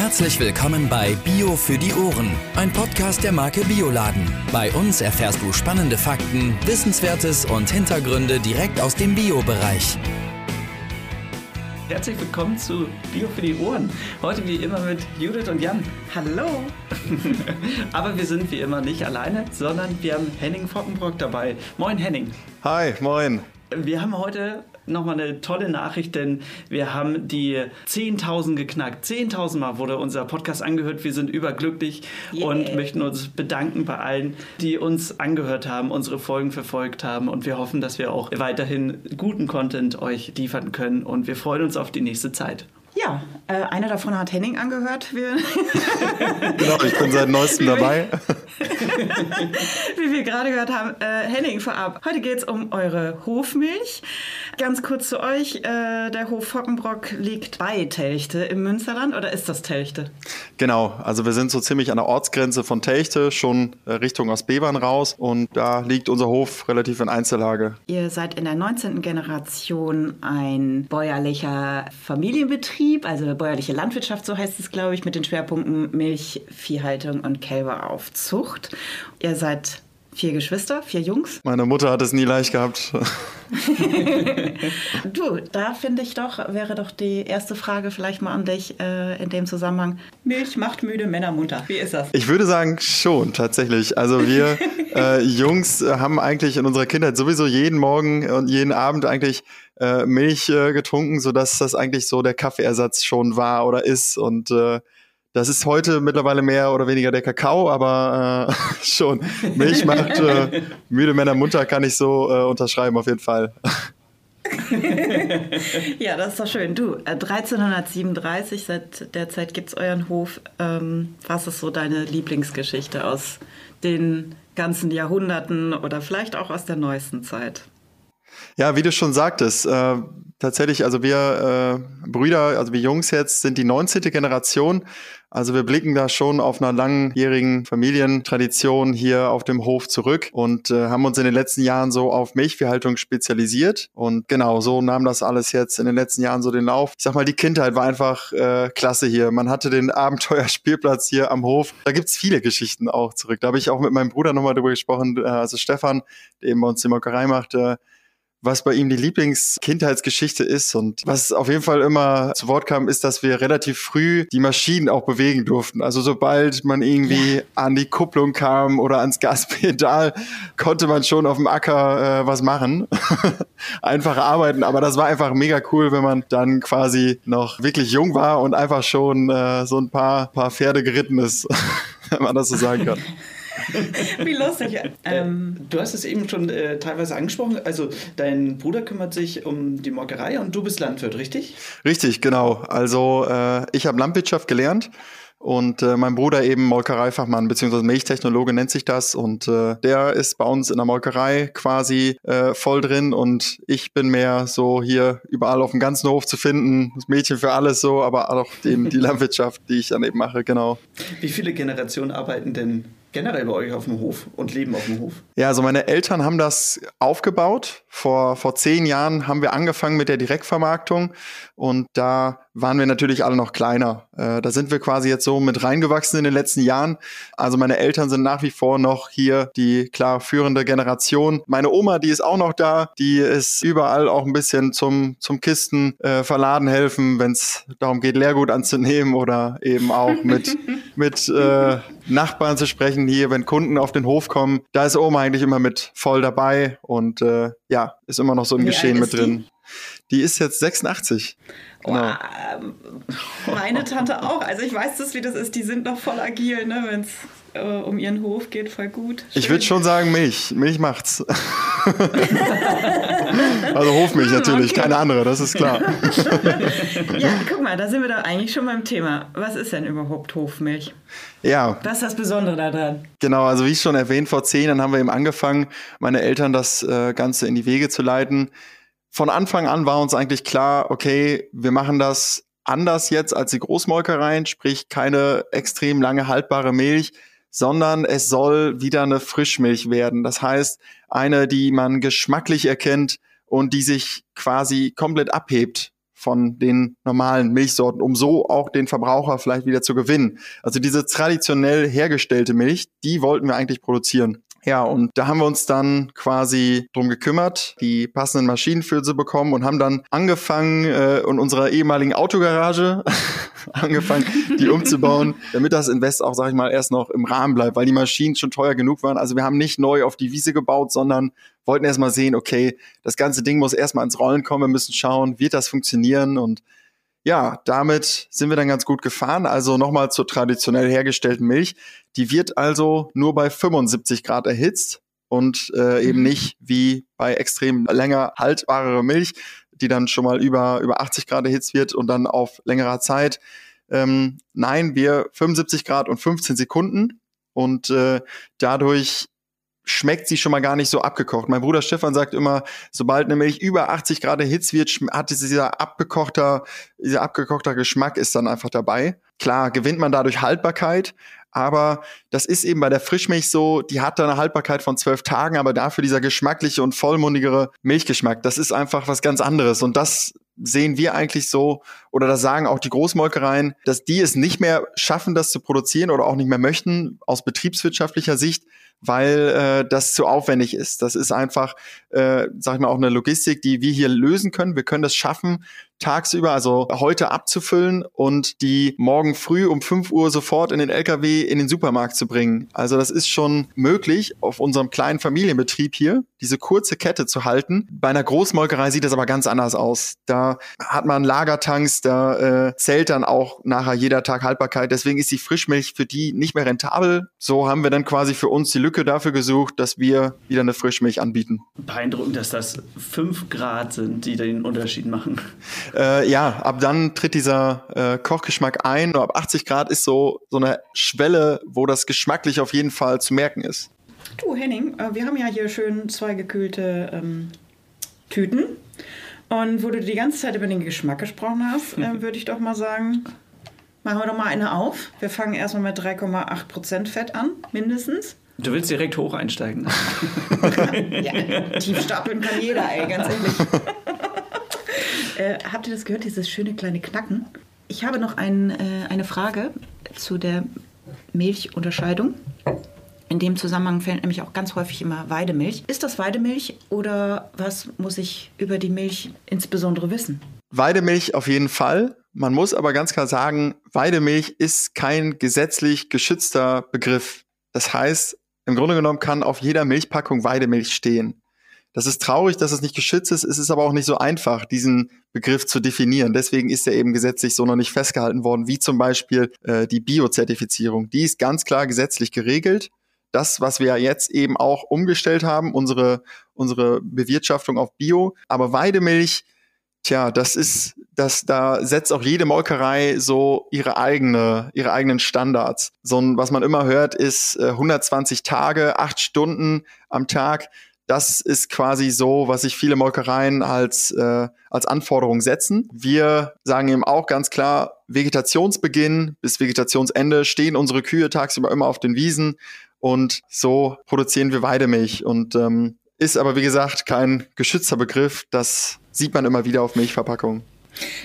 Herzlich willkommen bei Bio für die Ohren, ein Podcast der Marke Bioladen. Bei uns erfährst du spannende Fakten, Wissenswertes und Hintergründe direkt aus dem Bio-Bereich. Herzlich willkommen zu Bio für die Ohren. Heute wie immer mit Judith und Jan. Hallo! Aber wir sind wie immer nicht alleine, sondern wir haben Henning Fockenbrock dabei. Moin Henning. Hi, moin. Wir haben heute nochmal eine tolle Nachricht, denn wir haben die 10.000 geknackt. 10.000 Mal wurde unser Podcast angehört. Wir sind überglücklich yeah. und möchten uns bedanken bei allen, die uns angehört haben, unsere Folgen verfolgt haben. Und wir hoffen, dass wir auch weiterhin guten Content euch liefern können. Und wir freuen uns auf die nächste Zeit. Ja, äh, einer davon hat Henning angehört. Wir genau, ich bin seit neuestem dabei. Wie wir gerade gehört haben, äh, Henning vorab. Heute geht es um eure Hofmilch. Ganz kurz zu euch. Äh, der Hof Fockenbrock liegt bei Telchte im Münsterland oder ist das Telchte? Genau, also wir sind so ziemlich an der Ortsgrenze von Telchte, schon äh, Richtung Ostbevern raus und da liegt unser Hof relativ in Einzellage. Ihr seid in der 19. Generation ein bäuerlicher Familienbetrieb, also bäuerliche Landwirtschaft, so heißt es, glaube ich, mit den Schwerpunkten Milch, Viehhaltung und Kälberaufzucht. Ihr seid Vier Geschwister, vier Jungs. Meine Mutter hat es nie leicht gehabt. du, da finde ich doch, wäre doch die erste Frage vielleicht mal an dich äh, in dem Zusammenhang. Milch macht müde, Männer munter. Wie ist das? Ich würde sagen, schon, tatsächlich. Also wir äh, Jungs haben eigentlich in unserer Kindheit sowieso jeden Morgen und jeden Abend eigentlich äh, Milch äh, getrunken, sodass das eigentlich so der Kaffeeersatz schon war oder ist. Und äh, das ist heute mittlerweile mehr oder weniger der Kakao, aber äh, schon. Milch macht äh, müde Männer munter, kann ich so äh, unterschreiben, auf jeden Fall. ja, das ist doch schön. Du, 1337, äh, seit der Zeit gibt es euren Hof. Ähm, was ist so deine Lieblingsgeschichte aus den ganzen Jahrhunderten oder vielleicht auch aus der neuesten Zeit? Ja, wie du schon sagtest, äh, tatsächlich, also wir äh, Brüder, also wir Jungs jetzt, sind die 19. Generation. Also wir blicken da schon auf einer langjährigen Familientradition hier auf dem Hof zurück und äh, haben uns in den letzten Jahren so auf Milchviehhaltung spezialisiert. Und genau, so nahm das alles jetzt in den letzten Jahren so den Lauf. Ich sag mal, die Kindheit war einfach äh, klasse hier. Man hatte den Abenteuerspielplatz hier am Hof. Da gibt's viele Geschichten auch zurück. Da habe ich auch mit meinem Bruder nochmal drüber gesprochen, äh, also Stefan, der eben bei uns die Molkerei machte was bei ihm die Lieblingskindheitsgeschichte ist. Und was auf jeden Fall immer zu Wort kam, ist, dass wir relativ früh die Maschinen auch bewegen durften. Also sobald man irgendwie ja. an die Kupplung kam oder ans Gaspedal, konnte man schon auf dem Acker äh, was machen. einfach arbeiten. Aber das war einfach mega cool, wenn man dann quasi noch wirklich jung war und einfach schon äh, so ein paar, paar Pferde geritten ist, wenn man das so sagen kann. Wie lustig. Äh, ähm, du hast es eben schon äh, teilweise angesprochen. Also dein Bruder kümmert sich um die Molkerei und du bist Landwirt, richtig? Richtig, genau. Also äh, ich habe Landwirtschaft gelernt und äh, mein Bruder eben Molkereifachmann beziehungsweise Milchtechnologe nennt sich das und äh, der ist bei uns in der Molkerei quasi äh, voll drin und ich bin mehr so hier überall auf dem ganzen Hof zu finden, das Mädchen für alles so, aber auch eben die Landwirtschaft, die ich dann eben mache, genau. Wie viele Generationen arbeiten denn generell bei euch auf dem Hof und leben auf dem Hof? Ja, also meine Eltern haben das aufgebaut. Vor, vor zehn Jahren haben wir angefangen mit der Direktvermarktung und da waren wir natürlich alle noch kleiner. Äh, da sind wir quasi jetzt so mit reingewachsen in den letzten Jahren. Also meine Eltern sind nach wie vor noch hier die klar führende Generation. Meine Oma, die ist auch noch da, die ist überall auch ein bisschen zum, zum Kisten äh, verladen helfen, wenn es darum geht, Leergut anzunehmen oder eben auch mit, mit äh, Nachbarn zu sprechen hier, wenn Kunden auf den Hof kommen. Da ist Oma eigentlich immer mit voll dabei und äh, ja, ist immer noch so im Wie Geschehen mit drin. Die? die ist jetzt 86. Genau. Oh, meine Tante auch. Also ich weiß das, wie das ist. Die sind noch voll agil, ne, wenn es äh, um ihren Hof geht, voll gut. Schön. Ich würde schon sagen Milch. Milch macht's. also Hofmilch natürlich, okay. keine andere, das ist klar. ja, guck mal, da sind wir doch eigentlich schon beim Thema. Was ist denn überhaupt Hofmilch? Ja. Was ist das Besondere daran? Genau, also wie ich schon erwähnt, vor zehn Jahren haben wir eben angefangen, meine Eltern das äh, Ganze in die Wege zu leiten von Anfang an war uns eigentlich klar, okay, wir machen das anders jetzt als die Großmolkereien, sprich keine extrem lange haltbare Milch, sondern es soll wieder eine Frischmilch werden. Das heißt, eine, die man geschmacklich erkennt und die sich quasi komplett abhebt von den normalen Milchsorten, um so auch den Verbraucher vielleicht wieder zu gewinnen. Also diese traditionell hergestellte Milch, die wollten wir eigentlich produzieren. Ja, und da haben wir uns dann quasi drum gekümmert, die passenden Maschinen für sie bekommen und haben dann angefangen, äh, in unserer ehemaligen Autogarage angefangen, die umzubauen, damit das Invest auch, sag ich mal, erst noch im Rahmen bleibt, weil die Maschinen schon teuer genug waren. Also wir haben nicht neu auf die Wiese gebaut, sondern wollten erstmal sehen, okay, das ganze Ding muss erstmal ins Rollen kommen, wir müssen schauen, wird das funktionieren und ja, damit sind wir dann ganz gut gefahren. Also nochmal zur traditionell hergestellten Milch. Die wird also nur bei 75 Grad erhitzt und äh, eben mhm. nicht wie bei extrem länger haltbarere Milch, die dann schon mal über, über 80 Grad erhitzt wird und dann auf längerer Zeit. Ähm, nein, wir 75 Grad und 15 Sekunden und äh, dadurch schmeckt sie schon mal gar nicht so abgekocht. Mein Bruder Stefan sagt immer, sobald eine Milch über 80 Grad erhitzt wird, hat dieser abgekochter, dieser abgekochter Geschmack ist dann einfach dabei. Klar, gewinnt man dadurch Haltbarkeit, aber das ist eben bei der Frischmilch so, die hat da eine Haltbarkeit von zwölf Tagen, aber dafür dieser geschmackliche und vollmundigere Milchgeschmack, das ist einfach was ganz anderes. Und das sehen wir eigentlich so, oder das sagen auch die Großmolkereien, dass die es nicht mehr schaffen, das zu produzieren oder auch nicht mehr möchten, aus betriebswirtschaftlicher Sicht, weil äh, das zu aufwendig ist. Das ist einfach, äh, sag ich mal, auch eine Logistik, die wir hier lösen können. Wir können das schaffen, tagsüber, also heute abzufüllen und die morgen früh um 5 Uhr sofort in den LKW in den Supermarkt zu bringen. Also das ist schon möglich auf unserem kleinen Familienbetrieb hier, diese kurze Kette zu halten. Bei einer Großmolkerei sieht das aber ganz anders aus. Da hat man Lagertanks, da äh, zählt dann auch nachher jeder Tag Haltbarkeit. Deswegen ist die Frischmilch für die nicht mehr rentabel. So haben wir dann quasi für uns die Lücke dafür gesucht, dass wir wieder eine Frischmilch anbieten. Beeindruckend, dass das 5 Grad sind, die den Unterschied machen. Äh, ja, ab dann tritt dieser äh, Kochgeschmack ein. Ab 80 Grad ist so, so eine Schwelle, wo das geschmacklich auf jeden Fall zu merken ist. Du, Henning, äh, wir haben ja hier schön zwei gekühlte ähm, Tüten. Und wo du die ganze Zeit über den Geschmack gesprochen hast, äh, würde ich doch mal sagen, machen wir doch mal eine auf. Wir fangen erstmal mit 3,8% Fett an, mindestens. Du willst direkt hoch einsteigen. ja, tief stapeln kann jeder, ey, ganz ehrlich. Äh, habt ihr das gehört, dieses schöne kleine Knacken? Ich habe noch ein, äh, eine Frage zu der Milchunterscheidung. In dem Zusammenhang fällt nämlich auch ganz häufig immer Weidemilch. Ist das Weidemilch oder was muss ich über die Milch insbesondere wissen? Weidemilch auf jeden Fall. Man muss aber ganz klar sagen, Weidemilch ist kein gesetzlich geschützter Begriff. Das heißt, im Grunde genommen kann auf jeder Milchpackung Weidemilch stehen. Das ist traurig, dass es nicht geschützt ist. Es ist aber auch nicht so einfach, diesen Begriff zu definieren. Deswegen ist er eben gesetzlich so noch nicht festgehalten worden, wie zum Beispiel äh, die Biozertifizierung. Die ist ganz klar gesetzlich geregelt. Das, was wir jetzt eben auch umgestellt haben, unsere, unsere Bewirtschaftung auf Bio. Aber Weidemilch, tja, das ist, das, da setzt auch jede Molkerei so ihre eigene, ihre eigenen Standards. So ein, was man immer hört, ist äh, 120 Tage, acht Stunden am Tag das ist quasi so, was sich viele Molkereien als, äh, als Anforderung setzen. Wir sagen eben auch ganz klar, Vegetationsbeginn bis Vegetationsende stehen unsere Kühe tagsüber immer auf den Wiesen und so produzieren wir Weidemilch und ähm, ist aber wie gesagt kein geschützter Begriff. Das sieht man immer wieder auf Milchverpackungen.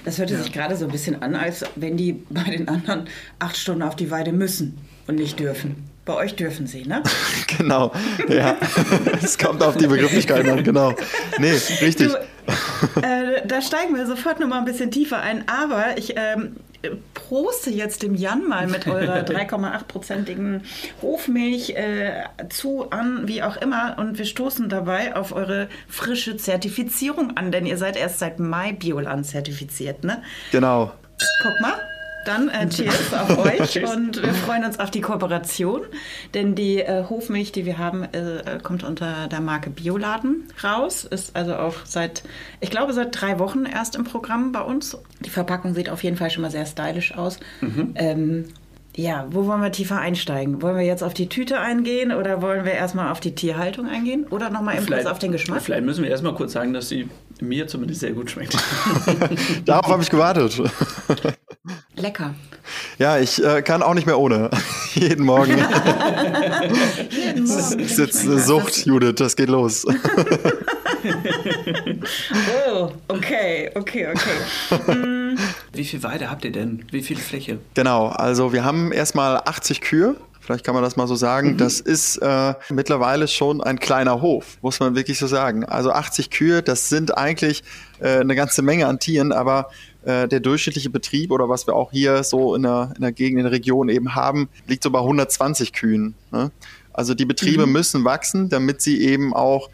Das hörte ja. sich gerade so ein bisschen an, als wenn die bei den anderen acht Stunden auf die Weide müssen und nicht dürfen. Bei euch dürfen sie, ne? genau, ja. es kommt auf die Begrifflichkeit an, genau. Nee, richtig. Du, äh, da steigen wir sofort nochmal ein bisschen tiefer ein, aber ich ähm, proste jetzt dem Jan mal mit eurer 3,8-prozentigen Hofmilch äh, zu, an, wie auch immer. Und wir stoßen dabei auf eure frische Zertifizierung an, denn ihr seid erst seit Mai Bioland zertifiziert, ne? Genau. Guck mal. Dann äh, Cheers auf euch und wir freuen uns auf die Kooperation, denn die äh, Hofmilch, die wir haben, äh, kommt unter der Marke Bioladen raus, ist also auch seit, ich glaube, seit drei Wochen erst im Programm bei uns. Die Verpackung sieht auf jeden Fall schon mal sehr stylisch aus. Mhm. Ähm, ja, wo wollen wir tiefer einsteigen? Wollen wir jetzt auf die Tüte eingehen oder wollen wir erstmal auf die Tierhaltung eingehen? Oder nochmal im auf den Geschmack? Vielleicht müssen wir erstmal kurz sagen, dass sie mir zumindest sehr gut schmeckt. Darauf habe ich gewartet. Lecker. Ja, ich äh, kann auch nicht mehr ohne. Jeden Morgen. Jeden Morgen. Das ist jetzt eine Sucht, Judith, das geht los. oh, okay, okay, okay. Wie viel Weide habt ihr denn? Wie viel Fläche? Genau, also wir haben erstmal 80 Kühe. Vielleicht kann man das mal so sagen. Mhm. Das ist äh, mittlerweile schon ein kleiner Hof, muss man wirklich so sagen. Also 80 Kühe, das sind eigentlich äh, eine ganze Menge an Tieren, aber äh, der durchschnittliche Betrieb oder was wir auch hier so in der, in der Gegend, in der Region eben haben, liegt so bei 120 Kühen. Ne? Also die Betriebe mhm. müssen wachsen, damit sie eben auch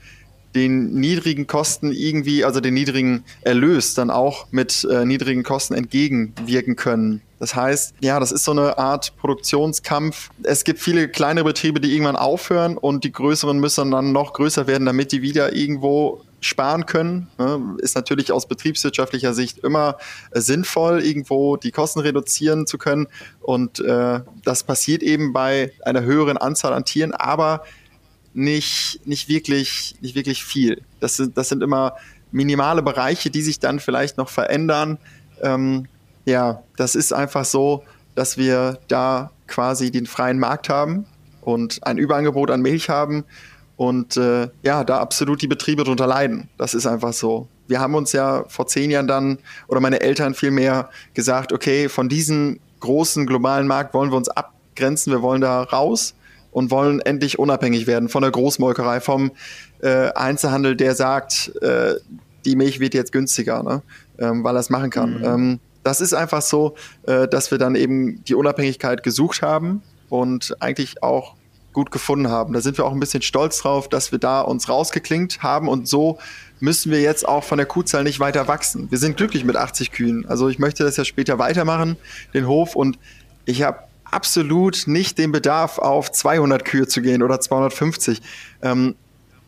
den niedrigen Kosten irgendwie, also den niedrigen Erlös dann auch mit äh, niedrigen Kosten entgegenwirken können. Das heißt, ja, das ist so eine Art Produktionskampf. Es gibt viele kleinere Betriebe, die irgendwann aufhören und die größeren müssen dann noch größer werden, damit die wieder irgendwo sparen können. Ne? Ist natürlich aus betriebswirtschaftlicher Sicht immer äh, sinnvoll, irgendwo die Kosten reduzieren zu können. Und äh, das passiert eben bei einer höheren Anzahl an Tieren, aber nicht, nicht, wirklich, nicht wirklich viel. Das sind, das sind immer minimale Bereiche, die sich dann vielleicht noch verändern. Ähm, ja, das ist einfach so, dass wir da quasi den freien Markt haben und ein Überangebot an Milch haben und äh, ja, da absolut die Betriebe drunter leiden. Das ist einfach so. Wir haben uns ja vor zehn Jahren dann, oder meine Eltern vielmehr, gesagt, okay, von diesem großen globalen Markt wollen wir uns abgrenzen, wir wollen da raus und wollen endlich unabhängig werden von der Großmolkerei, vom äh, Einzelhandel, der sagt, äh, die Milch wird jetzt günstiger, ne? ähm, weil er es machen kann. Mhm. Ähm, das ist einfach so, äh, dass wir dann eben die Unabhängigkeit gesucht haben und eigentlich auch gut gefunden haben. Da sind wir auch ein bisschen stolz drauf, dass wir da uns rausgeklingt haben und so müssen wir jetzt auch von der Kuhzahl nicht weiter wachsen. Wir sind glücklich mit 80 Kühen. Also ich möchte das ja später weitermachen, den Hof und ich habe absolut nicht den Bedarf, auf 200 Kühe zu gehen oder 250. Ähm,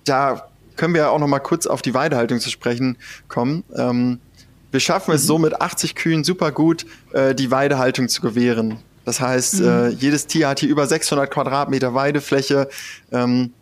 da können wir auch noch mal kurz auf die Weidehaltung zu sprechen kommen. Ähm, wir schaffen es so mit 80 Kühen super gut, äh, die Weidehaltung zu gewähren. Das heißt, mhm. äh, jedes Tier hat hier über 600 Quadratmeter Weidefläche. Ähm,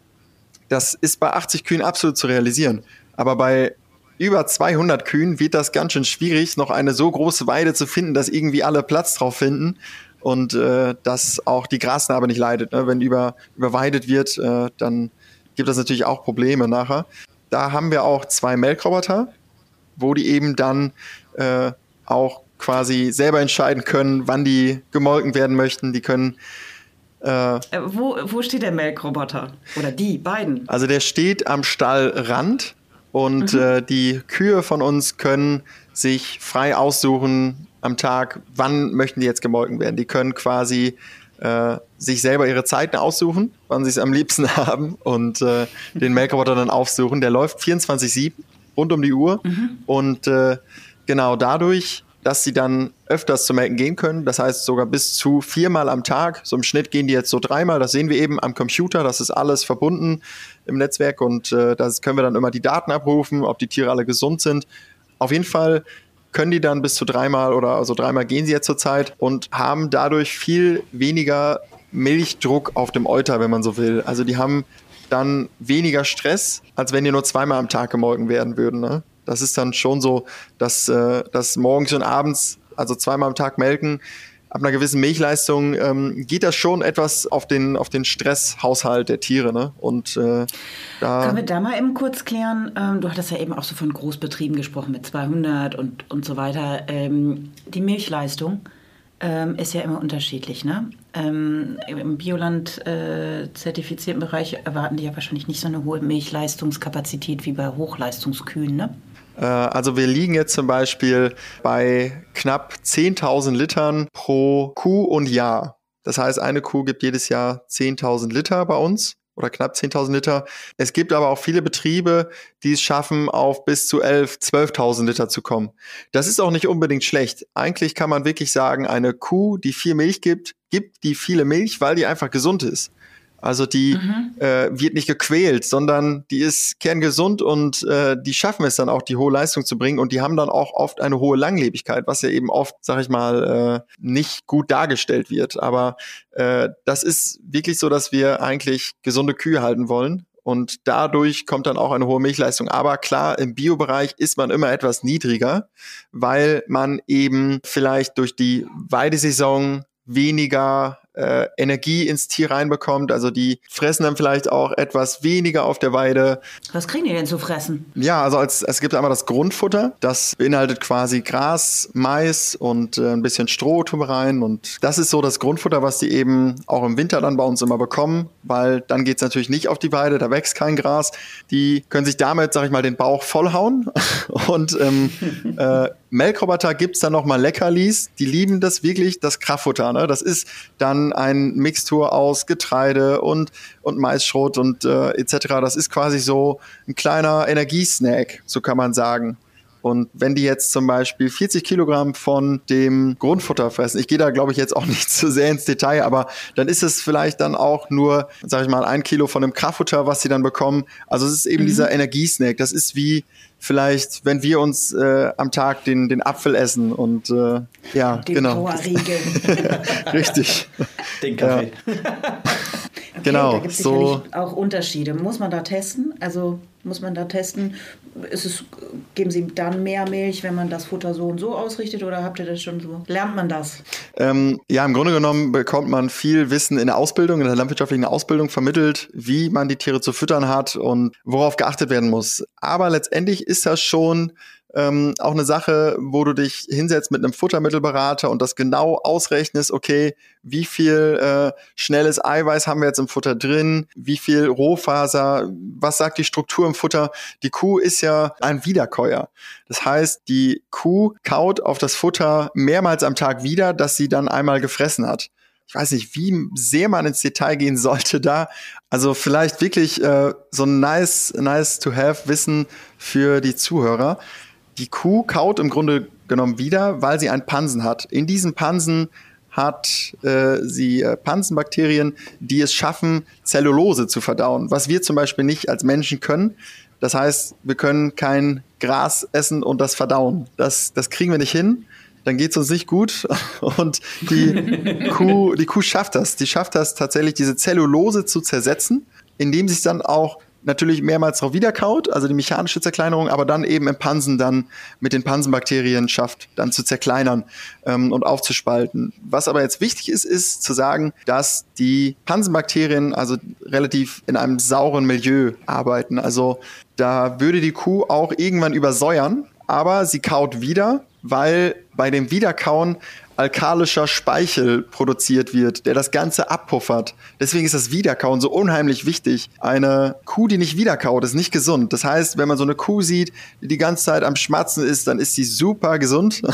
das ist bei 80 Kühen absolut zu realisieren. Aber bei über 200 Kühen wird das ganz schön schwierig, noch eine so große Weide zu finden, dass irgendwie alle Platz drauf finden und äh, dass auch die Grasnarbe nicht leidet. Ne? Wenn über, überweidet wird, äh, dann gibt das natürlich auch Probleme nachher. Da haben wir auch zwei Melkroboter, wo die eben dann äh, auch quasi selber entscheiden können, wann die gemolken werden möchten. Die können äh, äh, wo, wo steht der Melkroboter? Oder die beiden? Also der steht am Stallrand und mhm. äh, die Kühe von uns können sich frei aussuchen, am Tag, wann möchten die jetzt gemolken werden. Die können quasi äh, sich selber ihre Zeiten aussuchen, wann sie es am liebsten haben und äh, den Melkroboter dann aufsuchen. Der läuft 24-7 rund um die Uhr mhm. und äh, genau dadurch, dass sie dann öfters zu melken gehen können, das heißt sogar bis zu viermal am Tag. So im Schnitt gehen die jetzt so dreimal, das sehen wir eben am Computer, das ist alles verbunden im Netzwerk und äh, da können wir dann immer die Daten abrufen, ob die Tiere alle gesund sind. Auf jeden Fall können die dann bis zu dreimal oder also dreimal gehen sie jetzt zurzeit und haben dadurch viel weniger Milchdruck auf dem Euter, wenn man so will. Also die haben dann weniger Stress, als wenn die nur zweimal am Tag gemolken werden würden. Ne? Das ist dann schon so, dass, äh, dass morgens und abends, also zweimal am Tag melken, ab einer gewissen Milchleistung ähm, geht das schon etwas auf den, auf den Stresshaushalt der Tiere. Ne? Und, äh, da Können wir da mal eben kurz klären? Ähm, du hattest ja eben auch so von Großbetrieben gesprochen mit 200 und, und so weiter. Ähm, die Milchleistung ähm, ist ja immer unterschiedlich. Ne? Ähm, Im Bioland äh, zertifizierten Bereich erwarten die ja wahrscheinlich nicht so eine hohe Milchleistungskapazität wie bei Hochleistungskühen. Ne? Äh, also wir liegen jetzt zum Beispiel bei knapp 10.000 Litern pro Kuh und Jahr. Das heißt, eine Kuh gibt jedes Jahr 10.000 Liter bei uns oder knapp 10.000 Liter. Es gibt aber auch viele Betriebe, die es schaffen, auf bis zu 11, 12.000 Liter zu kommen. Das ist auch nicht unbedingt schlecht. Eigentlich kann man wirklich sagen, eine Kuh, die viel Milch gibt, gibt die viele Milch, weil die einfach gesund ist. Also die mhm. äh, wird nicht gequält, sondern die ist kerngesund und äh, die schaffen es dann auch, die hohe Leistung zu bringen und die haben dann auch oft eine hohe Langlebigkeit, was ja eben oft, sag ich mal, äh, nicht gut dargestellt wird. Aber äh, das ist wirklich so, dass wir eigentlich gesunde Kühe halten wollen. Und dadurch kommt dann auch eine hohe Milchleistung. Aber klar, im Biobereich ist man immer etwas niedriger, weil man eben vielleicht durch die Weidesaison weniger äh, Energie ins Tier reinbekommt. Also die fressen dann vielleicht auch etwas weniger auf der Weide. Was kriegen die denn zu fressen? Ja, also als, es gibt einmal das Grundfutter. Das beinhaltet quasi Gras, Mais und äh, ein bisschen Stroh tun wir rein. Und das ist so das Grundfutter, was die eben auch im Winter dann bei uns immer bekommen, weil dann geht es natürlich nicht auf die Weide, da wächst kein Gras. Die können sich damit, sag ich mal, den Bauch vollhauen. und ähm, äh, Melkroboter gibt es dann nochmal Leckerlis. Die lieben das wirklich, das Kraftfutter. Ne? Das ist dann ein Mixtur aus Getreide und, und Maisschrot und äh, etc. Das ist quasi so ein kleiner Energiesnack, so kann man sagen. Und wenn die jetzt zum Beispiel 40 Kilogramm von dem Grundfutter fressen, ich gehe da glaube ich jetzt auch nicht zu sehr ins Detail, aber dann ist es vielleicht dann auch nur, sag ich mal, ein Kilo von dem Kraftfutter, was sie dann bekommen. Also es ist eben mhm. dieser Energiesnack. Das ist wie vielleicht, wenn wir uns äh, am Tag den, den Apfel essen und äh, ja, den genau. Richtig. Den Kaffee. Ja. Okay, genau. Da gibt es so auch Unterschiede. Muss man da testen? Also muss man da testen? Ist es, geben Sie dann mehr Milch, wenn man das Futter so und so ausrichtet oder habt ihr das schon so? Lernt man das? Ähm, ja, im Grunde genommen bekommt man viel Wissen in der Ausbildung, in der landwirtschaftlichen Ausbildung vermittelt, wie man die Tiere zu füttern hat und worauf geachtet werden muss. Aber letztendlich ist das schon ähm, auch eine Sache, wo du dich hinsetzt mit einem Futtermittelberater und das genau ausrechnest, okay, wie viel äh, schnelles Eiweiß haben wir jetzt im Futter drin, wie viel Rohfaser, was sagt die Struktur im Futter. Die Kuh ist ja ein Wiederkäuer. Das heißt, die Kuh kaut auf das Futter mehrmals am Tag wieder, dass sie dann einmal gefressen hat ich weiß nicht, wie sehr man ins Detail gehen sollte da. Also vielleicht wirklich äh, so ein nice, nice to have Wissen für die Zuhörer. Die Kuh kaut im Grunde genommen wieder, weil sie einen Pansen hat. In diesem Pansen hat äh, sie äh, Pansenbakterien, die es schaffen, Zellulose zu verdauen, was wir zum Beispiel nicht als Menschen können. Das heißt, wir können kein Gras essen und das verdauen. Das, das kriegen wir nicht hin. Dann geht es uns nicht gut. Und die Kuh, die Kuh schafft das. Die schafft das tatsächlich, diese Zellulose zu zersetzen, indem sich dann auch natürlich mehrmals drauf wiederkaut, also die mechanische Zerkleinerung, aber dann eben im Pansen dann mit den Pansenbakterien schafft, dann zu zerkleinern ähm, und aufzuspalten. Was aber jetzt wichtig ist, ist zu sagen, dass die Pansenbakterien also relativ in einem sauren Milieu arbeiten. Also da würde die Kuh auch irgendwann übersäuern, aber sie kaut wieder, weil bei dem Wiederkauen alkalischer Speichel produziert wird, der das Ganze abpuffert. Deswegen ist das Wiederkauen so unheimlich wichtig. Eine Kuh, die nicht wiederkaut, ist nicht gesund. Das heißt, wenn man so eine Kuh sieht, die die ganze Zeit am Schmatzen ist, dann ist sie super gesund.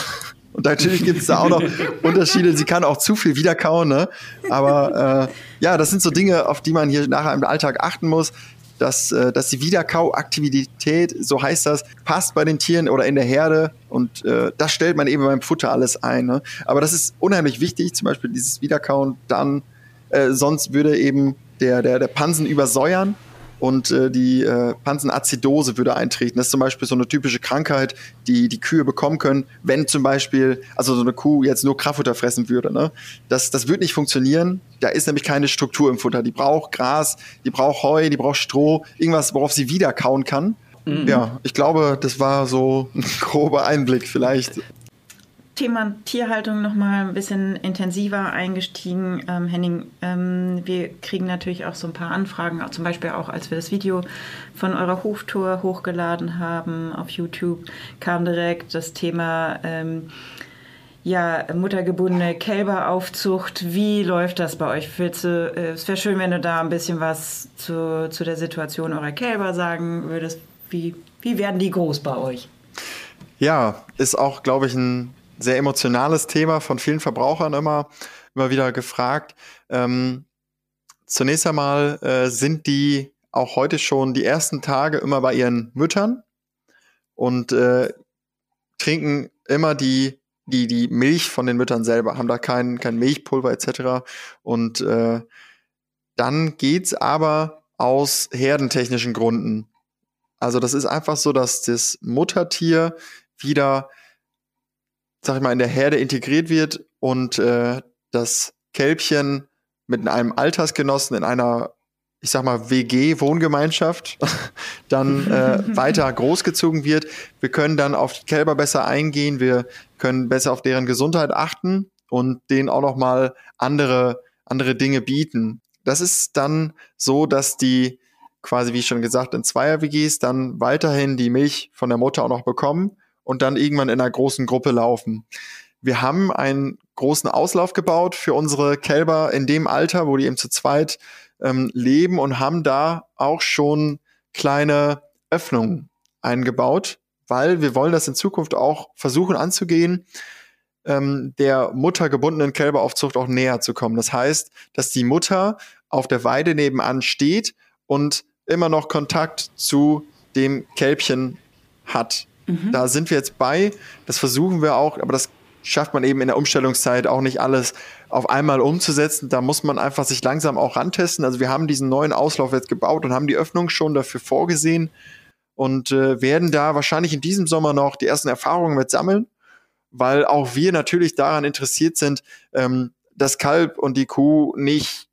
Und natürlich gibt es da auch noch Unterschiede. Sie kann auch zu viel wiederkauen, ne? Aber äh, ja, das sind so Dinge, auf die man hier nachher im Alltag achten muss dass, äh, dass die Wiederkauaktivität, so heißt das, passt bei den Tieren oder in der Herde. Und äh, das stellt man eben beim Futter alles ein. Ne? Aber das ist unheimlich wichtig, zum Beispiel dieses Wiederkauen dann, äh, sonst würde eben der, der, der Pansen übersäuern und äh, die äh, Pansenazidose würde eintreten. Das ist zum Beispiel so eine typische Krankheit, die die Kühe bekommen können, wenn zum Beispiel, also so eine Kuh jetzt nur Kraftfutter fressen würde. Ne? Das, das wird nicht funktionieren. Da ist nämlich keine Struktur im Futter. Die braucht Gras, die braucht Heu, die braucht Stroh, irgendwas, worauf sie wieder kauen kann. Mhm. Ja, ich glaube, das war so ein grober Einblick vielleicht. Thema Tierhaltung noch mal ein bisschen intensiver eingestiegen. Ähm, Henning, ähm, wir kriegen natürlich auch so ein paar Anfragen, zum Beispiel auch als wir das Video von eurer Hoftour hochgeladen haben auf YouTube, kam direkt das Thema ähm, ja, muttergebundene Kälberaufzucht. Wie läuft das bei euch? Du, äh, es wäre schön, wenn du da ein bisschen was zu, zu der Situation eurer Kälber sagen würdest. Wie, wie werden die groß bei euch? Ja, ist auch, glaube ich, ein sehr emotionales Thema von vielen Verbrauchern immer, immer wieder gefragt. Ähm, zunächst einmal äh, sind die auch heute schon die ersten Tage immer bei ihren Müttern und äh, trinken immer die, die, die Milch von den Müttern selber, haben da kein, kein Milchpulver etc. Und äh, dann geht's aber aus herdentechnischen Gründen. Also das ist einfach so, dass das Muttertier wieder sag ich mal, in der Herde integriert wird und äh, das Kälbchen mit einem Altersgenossen in einer, ich sag mal, WG-Wohngemeinschaft dann äh, weiter großgezogen wird. Wir können dann auf die Kälber besser eingehen, wir können besser auf deren Gesundheit achten und denen auch nochmal andere andere Dinge bieten. Das ist dann so, dass die quasi, wie schon gesagt, in Zweier-WGs dann weiterhin die Milch von der Mutter auch noch bekommen und dann irgendwann in einer großen Gruppe laufen. Wir haben einen großen Auslauf gebaut für unsere Kälber in dem Alter, wo die eben zu zweit ähm, leben und haben da auch schon kleine Öffnungen eingebaut, weil wir wollen das in Zukunft auch versuchen anzugehen, ähm, der muttergebundenen Kälberaufzucht auch näher zu kommen. Das heißt, dass die Mutter auf der Weide nebenan steht und immer noch Kontakt zu dem Kälbchen hat. Mhm. Da sind wir jetzt bei. Das versuchen wir auch, aber das schafft man eben in der Umstellungszeit auch nicht alles auf einmal umzusetzen. Da muss man einfach sich langsam auch rantesten. Also wir haben diesen neuen Auslauf jetzt gebaut und haben die Öffnung schon dafür vorgesehen und äh, werden da wahrscheinlich in diesem Sommer noch die ersten Erfahrungen mit sammeln, weil auch wir natürlich daran interessiert sind, ähm, das Kalb und die Kuh nicht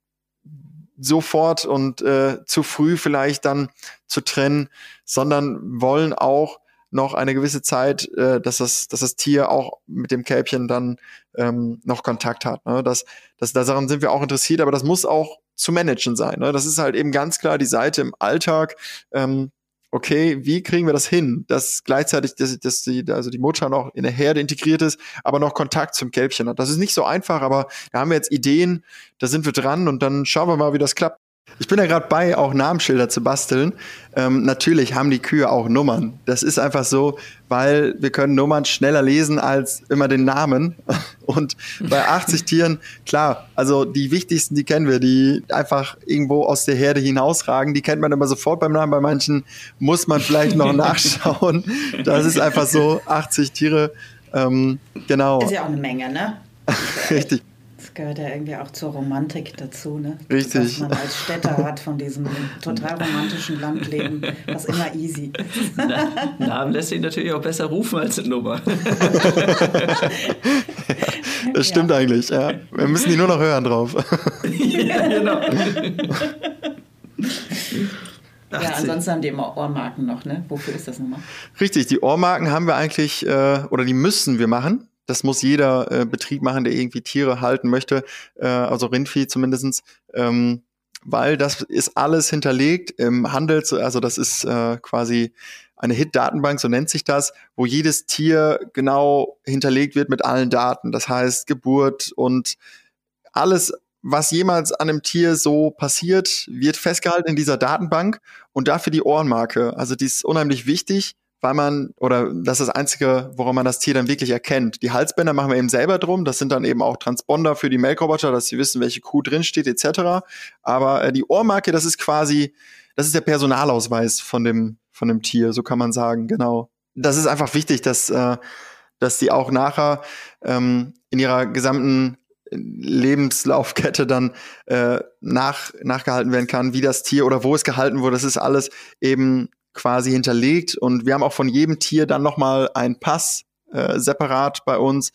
sofort und äh, zu früh vielleicht dann zu trennen, sondern wollen auch noch eine gewisse Zeit, äh, dass, das, dass das Tier auch mit dem Kälbchen dann ähm, noch Kontakt hat. Ne? Das, das, daran sind wir auch interessiert, aber das muss auch zu managen sein. Ne? Das ist halt eben ganz klar die Seite im Alltag. Ähm, okay, wie kriegen wir das hin, dass gleichzeitig dass, dass die, also die Mutter noch in der Herde integriert ist, aber noch Kontakt zum Kälbchen hat. Das ist nicht so einfach, aber da haben wir jetzt Ideen, da sind wir dran und dann schauen wir mal, wie das klappt. Ich bin ja gerade bei, auch Namensschilder zu basteln. Ähm, natürlich haben die Kühe auch Nummern. Das ist einfach so, weil wir können Nummern schneller lesen als immer den Namen. Und bei 80 Tieren, klar, also die wichtigsten, die kennen wir, die einfach irgendwo aus der Herde hinausragen, die kennt man immer sofort beim Namen. Bei manchen muss man vielleicht noch nachschauen. Das ist einfach so, 80 Tiere. Ähm, genau. Ist ja auch eine Menge, ne? Richtig gehört ja irgendwie auch zur Romantik dazu, ne? Richtig. Was man als Städter hat von diesem total romantischen Landleben, was immer easy. Na, Namen lässt sich natürlich auch besser rufen als eine Nummer. das stimmt ja. eigentlich, ja. Wir müssen die nur noch hören drauf. ja, genau. Ja, ansonsten haben die immer Ohrmarken noch, ne? Wofür ist das nochmal? Richtig, die Ohrmarken haben wir eigentlich, äh, oder die müssen wir machen. Das muss jeder äh, Betrieb machen, der irgendwie Tiere halten möchte, äh, also Rindvieh zumindestens, ähm, weil das ist alles hinterlegt im Handel, also das ist äh, quasi eine HIT-Datenbank, so nennt sich das, wo jedes Tier genau hinterlegt wird mit allen Daten. Das heißt Geburt und alles, was jemals an einem Tier so passiert, wird festgehalten in dieser Datenbank und dafür die Ohrenmarke. Also die ist unheimlich wichtig, weil man, oder das ist das Einzige, woran man das Tier dann wirklich erkennt. Die Halsbänder machen wir eben selber drum. Das sind dann eben auch Transponder für die Melkroboter, dass sie wissen, welche Kuh drinsteht, etc. Aber äh, die Ohrmarke, das ist quasi, das ist der Personalausweis von dem, von dem Tier, so kann man sagen, genau. Das ist einfach wichtig, dass, äh, dass die auch nachher ähm, in ihrer gesamten Lebenslaufkette dann äh, nach, nachgehalten werden kann, wie das Tier oder wo es gehalten wurde. Das ist alles eben quasi hinterlegt und wir haben auch von jedem Tier dann nochmal einen Pass äh, separat bei uns,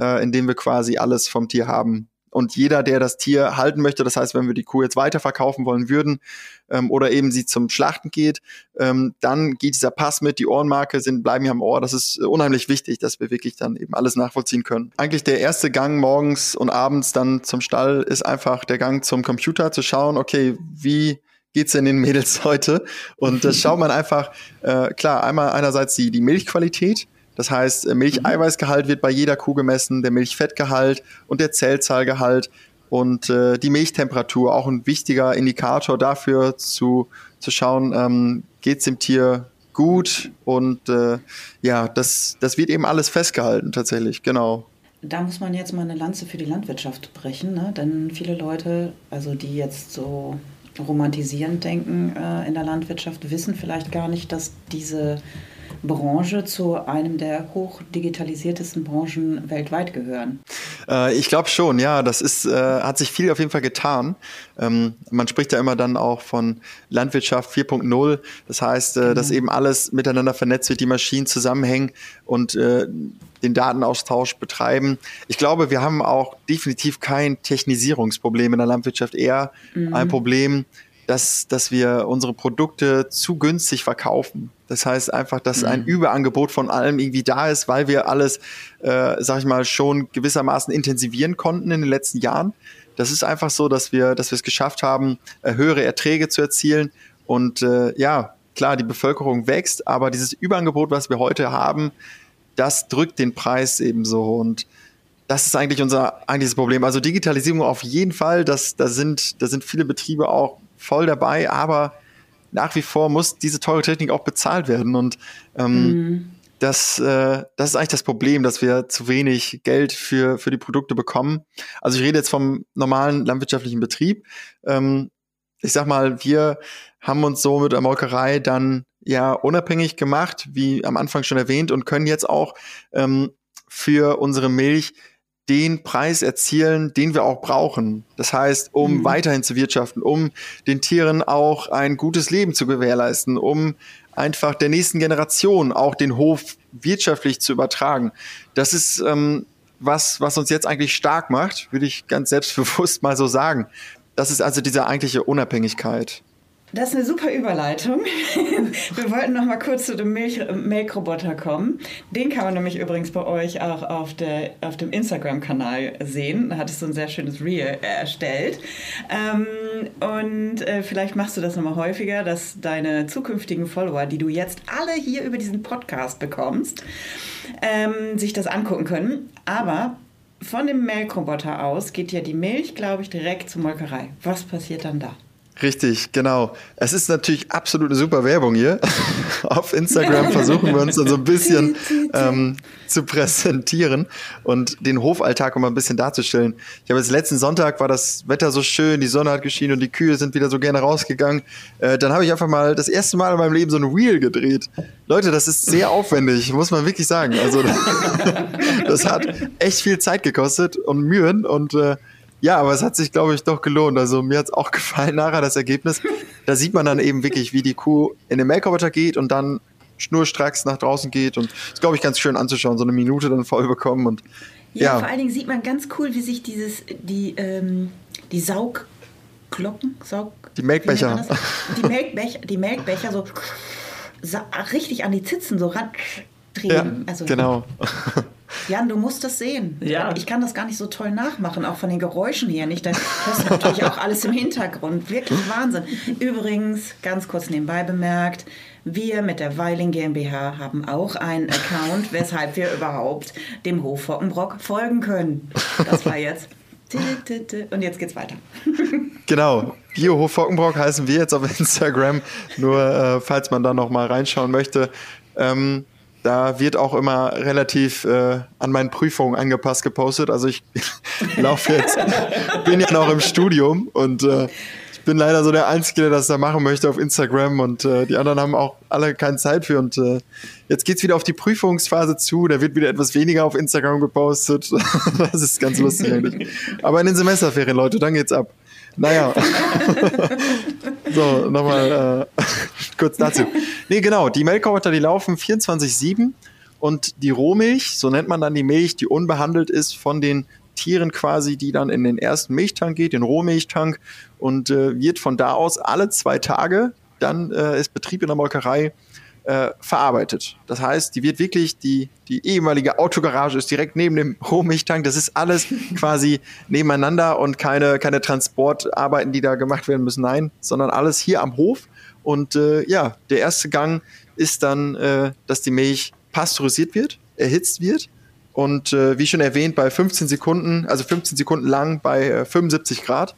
äh, in dem wir quasi alles vom Tier haben. Und jeder, der das Tier halten möchte, das heißt, wenn wir die Kuh jetzt weiterverkaufen wollen würden ähm, oder eben sie zum Schlachten geht, ähm, dann geht dieser Pass mit, die Ohrenmarke sind, bleiben hier am Ohr. Das ist unheimlich wichtig, dass wir wirklich dann eben alles nachvollziehen können. Eigentlich der erste Gang morgens und abends dann zum Stall ist einfach der Gang zum Computer zu schauen, okay, wie geht's denn den Mädels heute? Und das schaut man einfach, äh, klar, einmal einerseits die, die Milchqualität, das heißt, äh, Milcheiweißgehalt wird bei jeder Kuh gemessen, der Milchfettgehalt und der Zellzahlgehalt und äh, die Milchtemperatur, auch ein wichtiger Indikator dafür zu, zu schauen, ähm, geht's dem Tier gut und äh, ja, das, das wird eben alles festgehalten tatsächlich, genau. Da muss man jetzt mal eine Lanze für die Landwirtschaft brechen, ne? denn viele Leute, also die jetzt so romantisierend denken äh, in der Landwirtschaft, wissen vielleicht gar nicht, dass diese Branche zu einem der hochdigitalisiertesten Branchen weltweit gehören? Äh, ich glaube schon, ja. Das ist, äh, hat sich viel auf jeden Fall getan. Ähm, man spricht ja immer dann auch von Landwirtschaft 4.0. Das heißt, äh, genau. dass eben alles miteinander vernetzt wird, die Maschinen zusammenhängen und äh, den Datenaustausch betreiben. Ich glaube, wir haben auch definitiv kein Technisierungsproblem in der Landwirtschaft, eher mhm. ein Problem, dass, dass wir unsere Produkte zu günstig verkaufen. Das heißt einfach, dass ein mhm. Überangebot von allem irgendwie da ist, weil wir alles, äh, sag ich mal, schon gewissermaßen intensivieren konnten in den letzten Jahren. Das ist einfach so, dass wir, dass wir es geschafft haben, äh, höhere Erträge zu erzielen. Und äh, ja, klar, die Bevölkerung wächst, aber dieses Überangebot, was wir heute haben, das drückt den Preis ebenso. Und das ist eigentlich unser eigentliches Problem. Also Digitalisierung auf jeden Fall, das, da, sind, da sind viele Betriebe auch voll dabei, aber nach wie vor muss diese teure Technik auch bezahlt werden. Und ähm, mhm. das, äh, das ist eigentlich das Problem, dass wir zu wenig Geld für, für die Produkte bekommen. Also ich rede jetzt vom normalen landwirtschaftlichen Betrieb. Ähm, ich sag mal, wir haben uns so mit der Molkerei dann ja unabhängig gemacht, wie am Anfang schon erwähnt, und können jetzt auch ähm, für unsere Milch den Preis erzielen, den wir auch brauchen. Das heißt, um mhm. weiterhin zu wirtschaften, um den Tieren auch ein gutes Leben zu gewährleisten, um einfach der nächsten Generation auch den Hof wirtschaftlich zu übertragen. Das ist ähm, was, was uns jetzt eigentlich stark macht, würde ich ganz selbstbewusst mal so sagen. Das ist also diese eigentliche Unabhängigkeit. Das ist eine super Überleitung. Wir wollten noch mal kurz zu dem Milch Melkroboter kommen. Den kann man nämlich übrigens bei euch auch auf, der, auf dem Instagram-Kanal sehen. Da hattest du ein sehr schönes Reel erstellt. Ähm, und äh, vielleicht machst du das nochmal häufiger, dass deine zukünftigen Follower, die du jetzt alle hier über diesen Podcast bekommst, ähm, sich das angucken können. Aber von dem Melkroboter aus geht ja die Milch, glaube ich, direkt zur Molkerei. Was passiert dann da? Richtig, genau. Es ist natürlich absolut eine super Werbung hier. Auf Instagram versuchen wir uns dann so ein bisschen ähm, zu präsentieren und den Hofalltag um ein bisschen darzustellen. Ich habe jetzt letzten Sonntag war das Wetter so schön, die Sonne hat geschienen und die Kühe sind wieder so gerne rausgegangen. Äh, dann habe ich einfach mal das erste Mal in meinem Leben so ein Reel gedreht. Leute, das ist sehr aufwendig, muss man wirklich sagen. Also das hat echt viel Zeit gekostet und Mühen und äh, ja, aber es hat sich, glaube ich, doch gelohnt. Also mir hat es auch gefallen nachher, das Ergebnis. Da sieht man dann eben wirklich, wie die Kuh in den Melkroboter geht und dann schnurstracks nach draußen geht. Und das ist, glaube ich, ganz schön anzuschauen, so eine Minute dann voll bekommen. Und, ja, ja, vor allen Dingen sieht man ganz cool, wie sich dieses, die, ähm, die Saugglocken, Saug, die Melkbecher. Die Melkbecher, die Melkbecher so richtig an die Zitzen so ran drehen. Ja, also, genau. Jan, du musst das sehen. Ja. Ich kann das gar nicht so toll nachmachen, auch von den Geräuschen hier nicht. Da hörst du natürlich auch alles im Hintergrund. Wirklich Wahnsinn. Übrigens, ganz kurz nebenbei bemerkt, wir mit der Weiling GmbH haben auch einen Account, weshalb wir überhaupt dem Hof Fockenbrock folgen können. Das war jetzt. Und jetzt geht's weiter. Genau. Biohof Fockenbrock heißen wir jetzt auf Instagram. Nur äh, falls man da noch mal reinschauen möchte. Ähm, da wird auch immer relativ äh, an meinen Prüfungen angepasst gepostet. Also ich laufe jetzt, bin ja noch im Studium und äh, ich bin leider so der Einzige, der das da machen möchte auf Instagram und äh, die anderen haben auch alle keine Zeit für. Und äh, jetzt geht's wieder auf die Prüfungsphase zu. Da wird wieder etwas weniger auf Instagram gepostet. das ist ganz lustig eigentlich. Aber in den Semesterferien, Leute, dann geht's ab. Naja. So, nochmal äh, kurz dazu. Nee, genau. Die Melkroboter, die laufen 24-7 und die Rohmilch, so nennt man dann die Milch, die unbehandelt ist von den Tieren quasi, die dann in den ersten Milchtank geht, den Rohmilchtank und äh, wird von da aus alle zwei Tage, dann äh, ist Betrieb in der Molkerei äh, verarbeitet. Das heißt, die wird wirklich, die, die ehemalige Autogarage ist direkt neben dem Rohmilchtank. Das ist alles quasi nebeneinander und keine, keine Transportarbeiten, die da gemacht werden müssen. Nein, sondern alles hier am Hof. Und äh, ja, der erste Gang ist dann, äh, dass die Milch pasteurisiert wird, erhitzt wird. Und äh, wie schon erwähnt, bei 15 Sekunden, also 15 Sekunden lang bei 75 äh, Grad.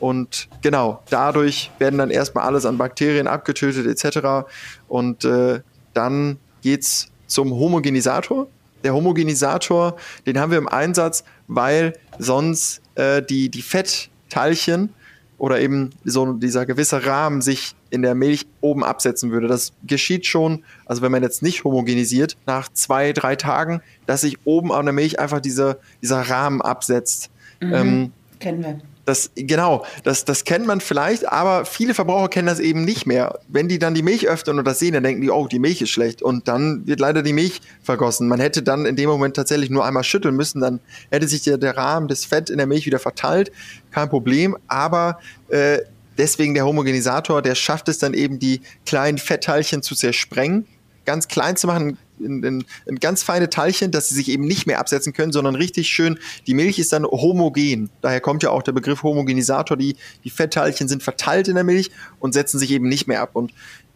Und genau, dadurch werden dann erstmal alles an Bakterien abgetötet etc. Und äh, dann geht's zum Homogenisator. Der Homogenisator, den haben wir im Einsatz, weil sonst äh, die, die Fettteilchen oder eben so dieser gewisse Rahmen sich in der Milch oben absetzen würde. Das geschieht schon, also wenn man jetzt nicht homogenisiert, nach zwei, drei Tagen, dass sich oben an der Milch einfach diese, dieser Rahmen absetzt. Mhm. Ähm, Kennen wir. Das, genau, das, das kennt man vielleicht, aber viele Verbraucher kennen das eben nicht mehr. Wenn die dann die Milch öffnen und das sehen, dann denken die, oh, die Milch ist schlecht. Und dann wird leider die Milch vergossen. Man hätte dann in dem Moment tatsächlich nur einmal schütteln müssen, dann hätte sich der, der Rahmen des Fett in der Milch wieder verteilt. Kein Problem. Aber äh, deswegen der Homogenisator, der schafft es dann eben, die kleinen Fettteilchen zu zersprengen, ganz klein zu machen, in, in, in ganz feine Teilchen, dass sie sich eben nicht mehr absetzen können, sondern richtig schön, die Milch ist dann homogen. Daher kommt ja auch der Begriff Homogenisator. Die, die Fettteilchen sind verteilt in der Milch und setzen sich eben nicht mehr ab. Und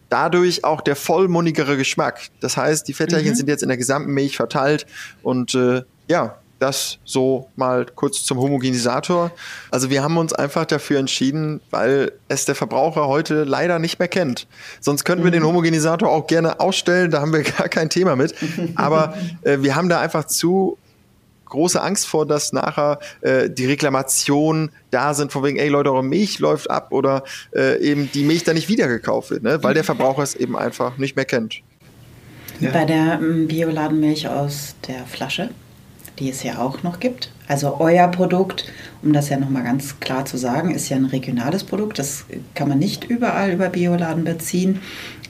dadurch auch der vollmundigere Geschmack. Das heißt, die Fettteilchen mhm. sind jetzt in der gesamten Milch verteilt und äh, ja, das so mal kurz zum Homogenisator. Also wir haben uns einfach dafür entschieden, weil es der Verbraucher heute leider nicht mehr kennt. Sonst könnten wir den mhm. Homogenisator auch gerne ausstellen, da haben wir gar kein Thema mit. Aber äh, wir haben da einfach zu große Angst vor, dass nachher äh, die Reklamationen da sind, von wegen, ey Leute, eure Milch läuft ab oder äh, eben die Milch dann nicht wiedergekauft wird, ne? weil der Verbraucher es eben einfach nicht mehr kennt. Ja. Bei der ähm, Bioladenmilch aus der Flasche die es ja auch noch gibt. Also euer Produkt, um das ja nochmal ganz klar zu sagen, ist ja ein regionales Produkt. Das kann man nicht überall über Bioladen beziehen.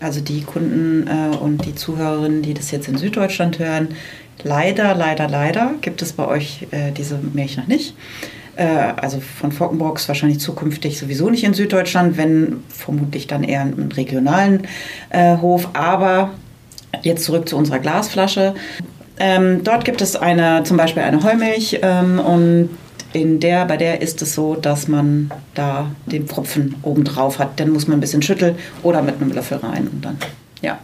Also die Kunden äh, und die Zuhörerinnen, die das jetzt in Süddeutschland hören, leider, leider, leider gibt es bei euch äh, diese Milch noch nicht. Äh, also von Fockenbrox wahrscheinlich zukünftig sowieso nicht in Süddeutschland, wenn vermutlich dann eher im regionalen äh, Hof. Aber Jetzt zurück zu unserer Glasflasche. Ähm, dort gibt es eine, zum Beispiel eine Heumilch ähm, und in der, bei der ist es so, dass man da den Pfropfen oben drauf hat. Dann muss man ein bisschen schütteln oder mit einem Löffel rein und dann, ja.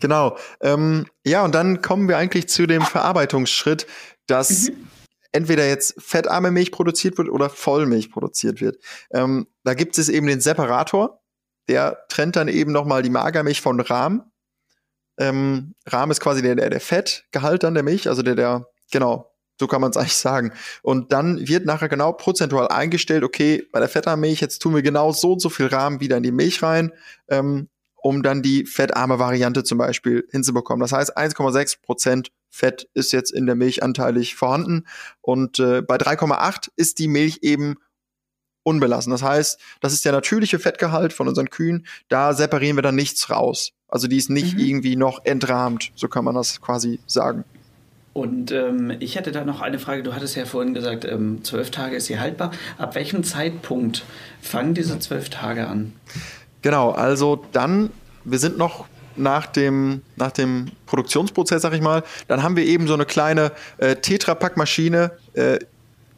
Genau. Ähm, ja, und dann kommen wir eigentlich zu dem Verarbeitungsschritt, dass mhm. entweder jetzt fettarme Milch produziert wird oder Vollmilch produziert wird. Ähm, da gibt es eben den Separator, der trennt dann eben nochmal die Magermilch von Rahm ähm, Rahmen ist quasi der, der, der Fettgehalt dann der Milch, also der, der, genau, so kann man es eigentlich sagen. Und dann wird nachher genau prozentual eingestellt, okay, bei der fettarmen Milch, jetzt tun wir genau so und so viel Rahmen wieder in die Milch rein, ähm, um dann die fettarme Variante zum Beispiel hinzubekommen. Das heißt, 1,6 Prozent Fett ist jetzt in der Milch anteilig vorhanden und äh, bei 3,8 ist die Milch eben unbelassen. Das heißt, das ist der natürliche Fettgehalt von unseren Kühen. Da separieren wir dann nichts raus. Also die ist nicht mhm. irgendwie noch entrahmt, so kann man das quasi sagen. Und ähm, ich hätte da noch eine Frage. Du hattest ja vorhin gesagt, ähm, zwölf Tage ist sie haltbar. Ab welchem Zeitpunkt fangen diese zwölf Tage an? Genau, also dann, wir sind noch nach dem, nach dem Produktionsprozess, sag ich mal, dann haben wir eben so eine kleine äh, Tetrapack-Maschine. Äh,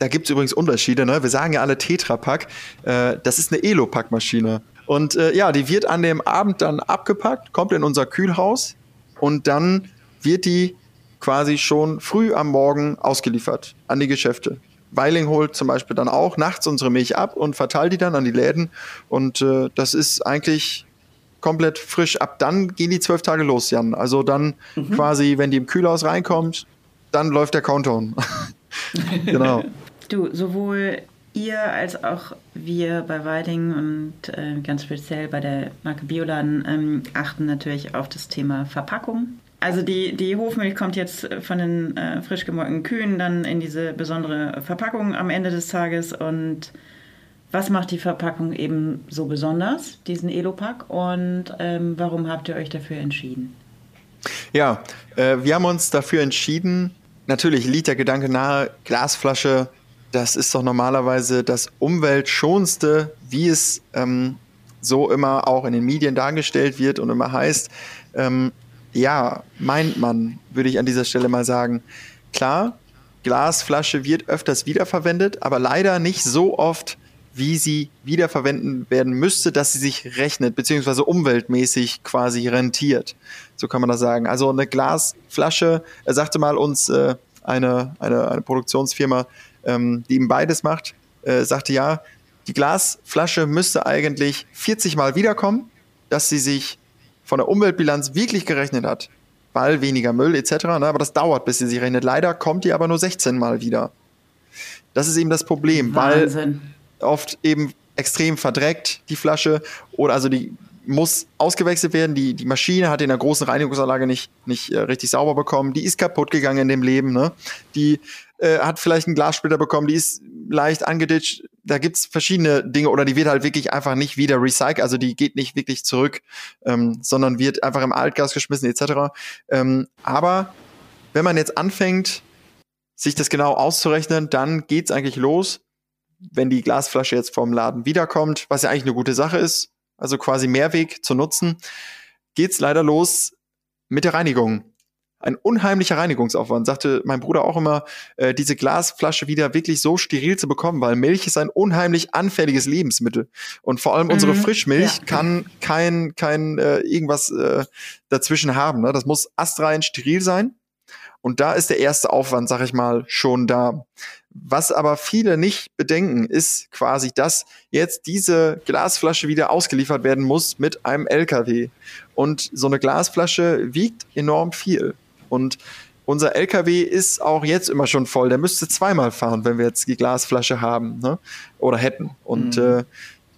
da gibt es übrigens Unterschiede, ne? Wir sagen ja alle Tetrapack. Äh, das ist eine Elopack-Maschine. Und äh, ja, die wird an dem Abend dann abgepackt, kommt in unser Kühlhaus und dann wird die quasi schon früh am Morgen ausgeliefert an die Geschäfte. Weiling holt zum Beispiel dann auch nachts unsere Milch ab und verteilt die dann an die Läden. Und äh, das ist eigentlich komplett frisch. Ab dann gehen die zwölf Tage los, Jan. Also dann mhm. quasi, wenn die im Kühlhaus reinkommt, dann läuft der Countdown. genau. Du, sowohl ihr als auch wir bei Weiding und äh, ganz speziell bei der Marke Bioladen ähm, achten natürlich auf das Thema Verpackung. Also die, die Hofmilch kommt jetzt von den äh, frisch gemolkenen Kühen dann in diese besondere Verpackung am Ende des Tages. Und was macht die Verpackung eben so besonders, diesen Elopack? Und ähm, warum habt ihr euch dafür entschieden? Ja, äh, wir haben uns dafür entschieden, natürlich liegt der Gedanke nahe, Glasflasche das ist doch normalerweise das umweltschonste, wie es ähm, so immer auch in den Medien dargestellt wird und immer heißt. Ähm, ja, meint man, würde ich an dieser Stelle mal sagen. Klar, Glasflasche wird öfters wiederverwendet, aber leider nicht so oft, wie sie wiederverwenden werden müsste, dass sie sich rechnet, beziehungsweise umweltmäßig quasi rentiert. So kann man das sagen. Also eine Glasflasche, er sagte mal uns äh, eine, eine, eine Produktionsfirma, ähm, die ihm beides macht, äh, sagte ja, die Glasflasche müsste eigentlich 40 Mal wiederkommen, dass sie sich von der Umweltbilanz wirklich gerechnet hat. Weil weniger Müll etc. Ne? Aber das dauert, bis sie sich rechnet. Leider kommt die aber nur 16 Mal wieder. Das ist eben das Problem, Wahnsinn. weil oft eben extrem verdreckt die Flasche oder also die muss ausgewechselt werden. Die, die Maschine hat in der großen Reinigungsanlage nicht, nicht äh, richtig sauber bekommen. Die ist kaputt gegangen in dem Leben. Ne? Die äh, hat vielleicht einen Glassplitter bekommen, die ist leicht angeditscht. Da gibt's verschiedene Dinge oder die wird halt wirklich einfach nicht wieder recycelt, also die geht nicht wirklich zurück, ähm, sondern wird einfach im Altgas geschmissen etc. Ähm, aber wenn man jetzt anfängt, sich das genau auszurechnen, dann geht's eigentlich los, wenn die Glasflasche jetzt vom Laden wiederkommt, was ja eigentlich eine gute Sache ist, also quasi Mehrweg zu nutzen, geht's leider los mit der Reinigung. ein unheimlicher Reinigungsaufwand. Sagte mein Bruder auch immer, äh, diese Glasflasche wieder wirklich so steril zu bekommen, weil Milch ist ein unheimlich anfälliges Lebensmittel. Und vor allem mhm, unsere Frischmilch ja. kann kein, kein äh, irgendwas äh, dazwischen haben. Ne? Das muss astrein steril sein. Und da ist der erste Aufwand, sag ich mal, schon da. Was aber viele nicht bedenken, ist quasi, dass jetzt diese Glasflasche wieder ausgeliefert werden muss mit einem LKW. Und so eine Glasflasche wiegt enorm viel. Und unser LKW ist auch jetzt immer schon voll. Der müsste zweimal fahren, wenn wir jetzt die Glasflasche haben ne? oder hätten. Und mhm. äh,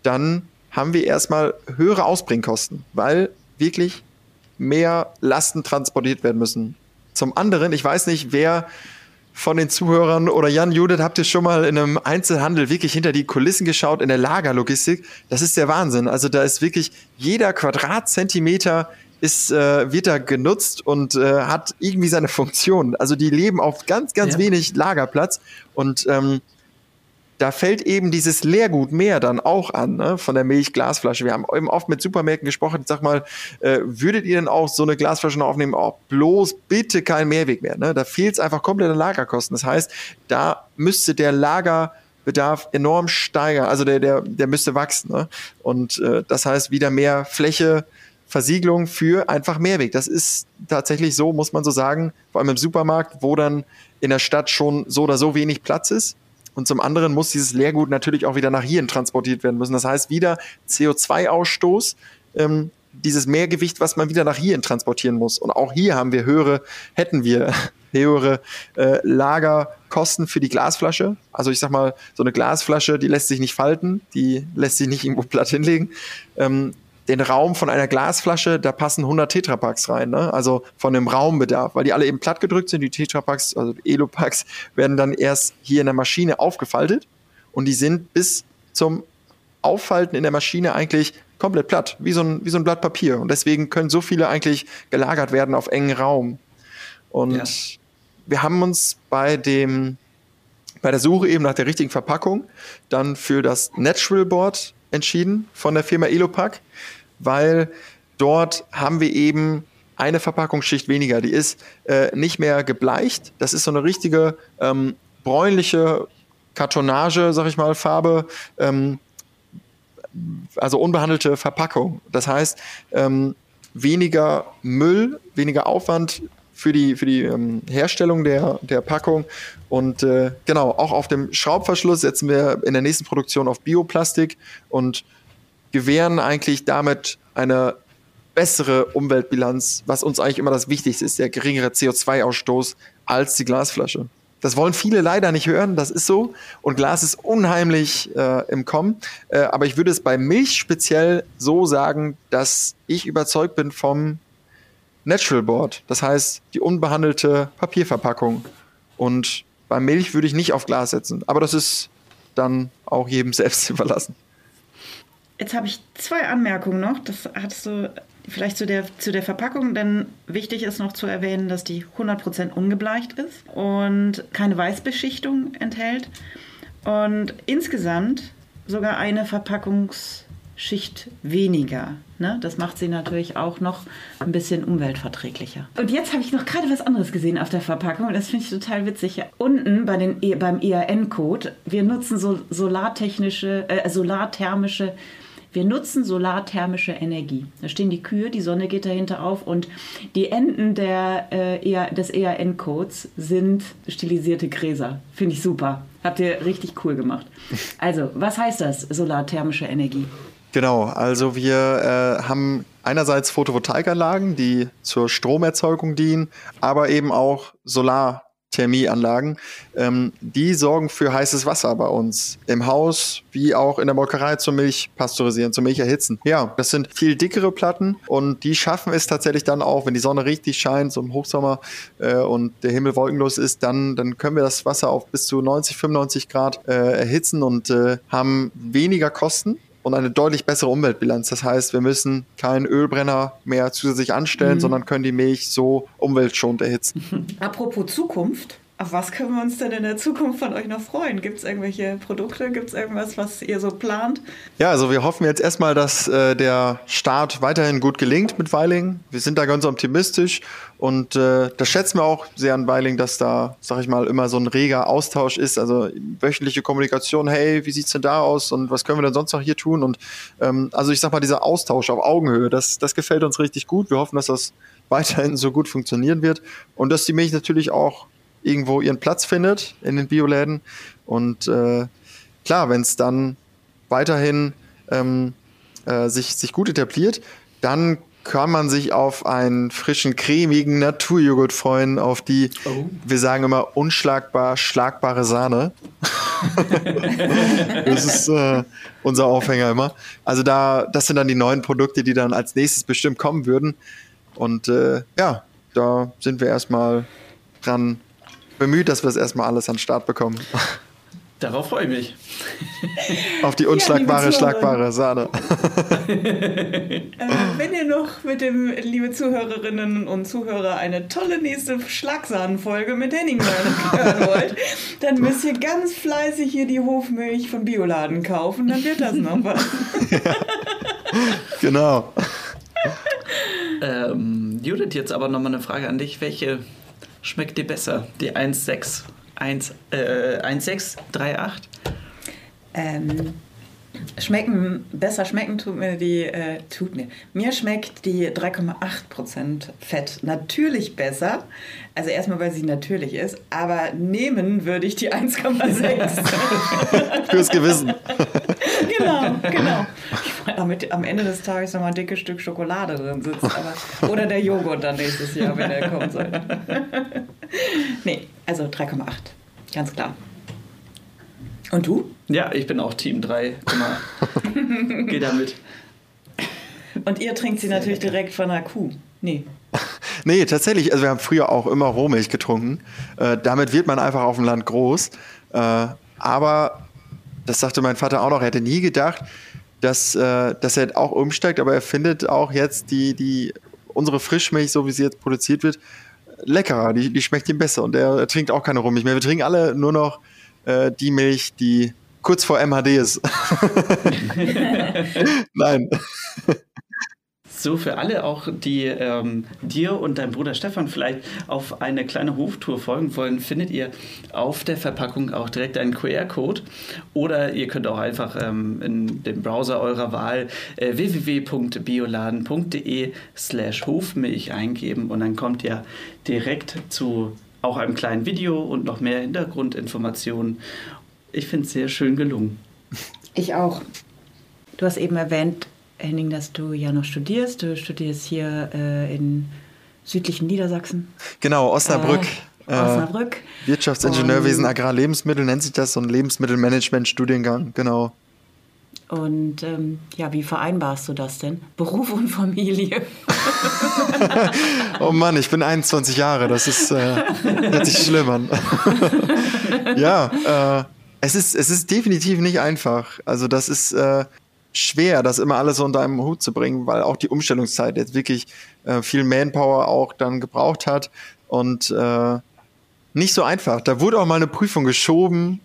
dann haben wir erstmal höhere Ausbringkosten, weil wirklich mehr Lasten transportiert werden müssen. Zum anderen, ich weiß nicht, wer von den Zuhörern oder Jan Judith, habt ihr schon mal in einem Einzelhandel wirklich hinter die Kulissen geschaut in der Lagerlogistik? Das ist der Wahnsinn. Also da ist wirklich jeder Quadratzentimeter ist, äh, wird da genutzt und äh, hat irgendwie seine Funktion. Also die leben auf ganz, ganz ja. wenig Lagerplatz und ähm, da fällt eben dieses Leergut mehr dann auch an, ne, von der Milchglasflasche. Wir haben eben oft mit Supermärkten gesprochen. Sag mal, äh, würdet ihr denn auch so eine Glasflasche noch aufnehmen? Oh, bloß bitte kein Mehrweg mehr. Ne? Da fehlt es einfach komplett an Lagerkosten. Das heißt, da müsste der Lagerbedarf enorm steigern. Also der, der, der müsste wachsen. Ne? Und äh, das heißt, wieder mehr Fläche Versiegelung für einfach Mehrweg. Das ist tatsächlich so, muss man so sagen, vor allem im Supermarkt, wo dann in der Stadt schon so oder so wenig Platz ist. Und zum anderen muss dieses Leergut natürlich auch wieder nach hier transportiert werden müssen. Das heißt, wieder CO2-Ausstoß, ähm, dieses Mehrgewicht, was man wieder nach hier transportieren muss. Und auch hier haben wir höhere, hätten wir höhere äh, Lagerkosten für die Glasflasche. Also ich sag mal, so eine Glasflasche, die lässt sich nicht falten, die lässt sich nicht irgendwo platt hinlegen. Ähm, den Raum von einer Glasflasche, da passen 100 Tetrapacks rein, ne? also von dem Raumbedarf, weil die alle eben platt gedrückt sind. Die Tetrapacks, also Elopacks, werden dann erst hier in der Maschine aufgefaltet und die sind bis zum Auffalten in der Maschine eigentlich komplett platt, wie so ein, wie so ein Blatt Papier. Und deswegen können so viele eigentlich gelagert werden auf engen Raum. Und ja. wir haben uns bei dem, bei der Suche eben nach der richtigen Verpackung dann für das Natural Board entschieden von der Firma Elopack, weil dort haben wir eben eine Verpackungsschicht weniger. Die ist äh, nicht mehr gebleicht. Das ist so eine richtige ähm, bräunliche Kartonage, sag ich mal, Farbe. Ähm, also unbehandelte Verpackung. Das heißt, ähm, weniger Müll, weniger Aufwand für die, für die ähm, Herstellung der, der Packung. Und äh, genau, auch auf dem Schraubverschluss setzen wir in der nächsten Produktion auf Bioplastik und gewähren eigentlich damit eine bessere Umweltbilanz, was uns eigentlich immer das Wichtigste ist, der geringere CO2-Ausstoß als die Glasflasche. Das wollen viele leider nicht hören, das ist so. Und Glas ist unheimlich äh, im Kommen. Äh, aber ich würde es bei Milch speziell so sagen, dass ich überzeugt bin vom Natural Board, das heißt die unbehandelte Papierverpackung. Und bei Milch würde ich nicht auf Glas setzen, aber das ist dann auch jedem selbst überlassen. Jetzt habe ich zwei Anmerkungen noch. Das hattest du vielleicht zu der, zu der Verpackung, denn wichtig ist noch zu erwähnen, dass die 100% ungebleicht ist und keine Weißbeschichtung enthält und insgesamt sogar eine Verpackungs- Schicht weniger. Ne? Das macht sie natürlich auch noch ein bisschen umweltverträglicher. Und jetzt habe ich noch gerade was anderes gesehen auf der Verpackung. Das finde ich total witzig. Unten bei den, e, beim ERN-Code, wir nutzen so solartechnische, äh, solarthermische wir nutzen solarthermische Energie. Da stehen die Kühe, die Sonne geht dahinter auf und die Enden der, äh, des ERN-Codes sind stilisierte Gräser. Finde ich super. Habt ihr richtig cool gemacht. Also, was heißt das, solarthermische Energie? Genau, also wir äh, haben einerseits Photovoltaikanlagen, die zur Stromerzeugung dienen, aber eben auch Solarthermieanlagen. Ähm, die sorgen für heißes Wasser bei uns im Haus wie auch in der Molkerei zur Milch pasteurisieren, zur Milch erhitzen. Ja, das sind viel dickere Platten und die schaffen es tatsächlich dann auch, wenn die Sonne richtig scheint, so im Hochsommer äh, und der Himmel wolkenlos ist, dann, dann können wir das Wasser auf bis zu 90, 95 Grad äh, erhitzen und äh, haben weniger Kosten und eine deutlich bessere Umweltbilanz. Das heißt, wir müssen keinen Ölbrenner mehr zusätzlich anstellen, mhm. sondern können die Milch so umweltschonend erhitzen. Apropos Zukunft. Auf was können wir uns denn in der Zukunft von euch noch freuen? Gibt es irgendwelche Produkte? Gibt es irgendwas, was ihr so plant? Ja, also wir hoffen jetzt erstmal, dass äh, der Start weiterhin gut gelingt mit Weiling. Wir sind da ganz optimistisch und äh, das schätzen wir auch sehr an Weiling, dass da, sag ich mal, immer so ein reger Austausch ist. Also wöchentliche Kommunikation, hey, wie sieht's denn da aus und was können wir denn sonst noch hier tun? Und ähm, also ich sag mal, dieser Austausch auf Augenhöhe, das, das gefällt uns richtig gut. Wir hoffen, dass das weiterhin so gut funktionieren wird und dass die Milch natürlich auch irgendwo ihren Platz findet in den Bioläden. Und äh, klar, wenn es dann weiterhin ähm, äh, sich, sich gut etabliert, dann kann man sich auf einen frischen, cremigen Naturjoghurt freuen, auf die, oh. wir sagen immer, unschlagbar schlagbare Sahne. das ist äh, unser Aufhänger immer. Also da, das sind dann die neuen Produkte, die dann als nächstes bestimmt kommen würden. Und äh, ja, da sind wir erstmal dran bemüht, dass wir es erstmal alles an den Start bekommen. Darauf freue ich mich. Auf die unschlagbare, ja, schlagbare Sahne. äh, wenn ihr noch mit dem, liebe Zuhörerinnen und Zuhörer, eine tolle nächste Schlagsahnenfolge mit Henning hören wollt, dann müsst ihr ganz fleißig hier die Hofmilch von Bioladen kaufen, dann wird das noch was. ja, genau. Ähm, Judith, jetzt aber nochmal eine Frage an dich. Welche schmeckt dir besser? Die 1,6, 1, äh, 1,638? Ähm, schmecken, besser schmecken tut mir die, äh, tut mir. Mir schmeckt die 3,8% Fett natürlich besser. Also erstmal, weil sie natürlich ist, aber nehmen würde ich die 1,6. Fürs Gewissen. genau, genau. Damit am Ende des Tages nochmal ein dickes Stück Schokolade drin sitzt. Aber, oder der Joghurt dann nächstes Jahr, wenn er kommen soll. nee, also 3,8. Ganz klar. Und du? Ja, ich bin auch Team 3. Geh damit. Und ihr trinkt sie natürlich direkt von einer Kuh. Nee. nee, tatsächlich. Also wir haben früher auch immer Rohmilch getrunken. Äh, damit wird man einfach auf dem Land groß. Äh, aber das sagte mein Vater auch noch, er hätte nie gedacht, dass, äh, dass er auch umsteigt, aber er findet auch jetzt die, die, unsere Frischmilch, so wie sie jetzt produziert wird, leckerer. Die, die schmeckt ihm besser und er, er trinkt auch keine Rohmilch mehr. Wir trinken alle nur noch äh, die Milch, die kurz vor MHD ist. Nein. So, für alle auch, die ähm, dir und deinem Bruder Stefan vielleicht auf eine kleine Hoftour folgen wollen, findet ihr auf der Verpackung auch direkt einen QR-Code oder ihr könnt auch einfach ähm, in dem Browser eurer Wahl äh, www.bioladen.de slash Hofmilch eingeben und dann kommt ihr direkt zu auch einem kleinen Video und noch mehr Hintergrundinformationen. Ich finde es sehr schön gelungen. Ich auch. Du hast eben erwähnt, Henning, dass du ja noch studierst. Du studierst hier äh, in südlichen Niedersachsen. Genau, Osnabrück. Äh, Osnabrück. Äh, Wirtschaftsingenieurwesen, Agrarlebensmittel nennt sich das, so ein Lebensmittelmanagement-Studiengang, genau. Und ähm, ja, wie vereinbarst du das denn? Beruf und Familie. oh Mann, ich bin 21 Jahre, das ist, äh, hört sich schlimm an. ja, äh, es, ist, es ist definitiv nicht einfach. Also das ist äh, schwer, das immer alles so unter einem Hut zu bringen, weil auch die Umstellungszeit jetzt wirklich äh, viel Manpower auch dann gebraucht hat und äh, nicht so einfach. Da wurde auch mal eine Prüfung geschoben.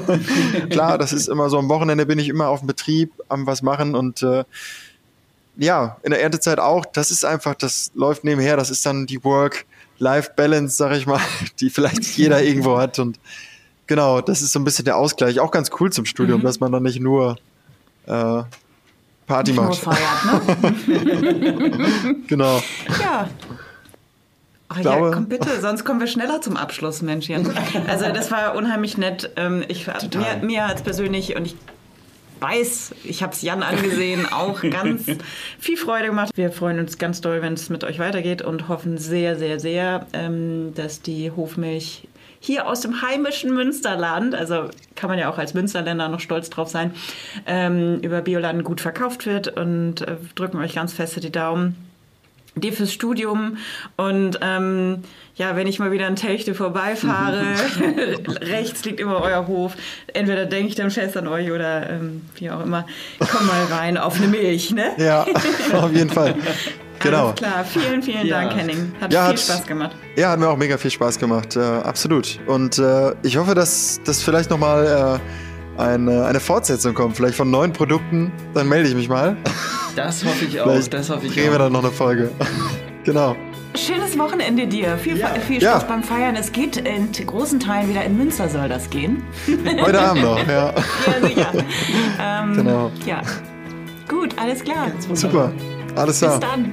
Klar, das ist immer so am Wochenende bin ich immer auf dem Betrieb am was machen und äh, ja, in der Erntezeit auch. Das ist einfach, das läuft nebenher. Das ist dann die Work-Life-Balance, sag ich mal, die vielleicht jeder irgendwo hat. Und genau, das ist so ein bisschen der Ausgleich. Auch ganz cool zum Studium, mhm. dass man dann nicht nur äh, Party nicht macht. Feiert, ne? genau. Ja, Ach glaube, ja, komm bitte, sonst kommen wir schneller zum Abschluss, Menschchen. Also das war unheimlich nett. Ähm, ich, mir, mir hat es persönlich, und ich weiß, ich habe es Jan angesehen, auch ganz viel Freude gemacht. Wir freuen uns ganz doll, wenn es mit euch weitergeht und hoffen sehr, sehr, sehr, ähm, dass die Hofmilch hier aus dem heimischen Münsterland, also kann man ja auch als Münsterländer noch stolz drauf sein, ähm, über Bioladen gut verkauft wird und äh, drücken euch ganz feste die Daumen dir fürs Studium und ähm, ja, wenn ich mal wieder an Techte vorbeifahre, rechts liegt immer euer Hof. Entweder denke ich dann fest an euch oder ähm, wie auch immer. Komm mal rein auf eine Milch, ne? Ja, auf jeden Fall. Genau. Alles klar, vielen, vielen Ja. Dank, Henning. Hat Ja, viel hat- Spaß gemacht. Ja, hat mir auch mega viel Spaß gemacht, äh, absolut. Und äh, ich hoffe, dass, dass vielleicht nochmal äh, eine, eine Fortsetzung kommt, vielleicht von neuen Produkten. Dann melde ich mich mal. Das hoffe ich auch. Vielleicht Das hoffe ich drehen wir auch. dann noch eine Folge. genau. Schönes Wochenende dir. Viel, Ja. viel Ja. Spaß beim Feiern. Es geht in großen Teilen wieder in Münster soll das gehen. Heute Abend noch, ja. Ja, sicher. ähm, Genau. Ja. Gut, alles klar. Super. Alles Bis klar. dann.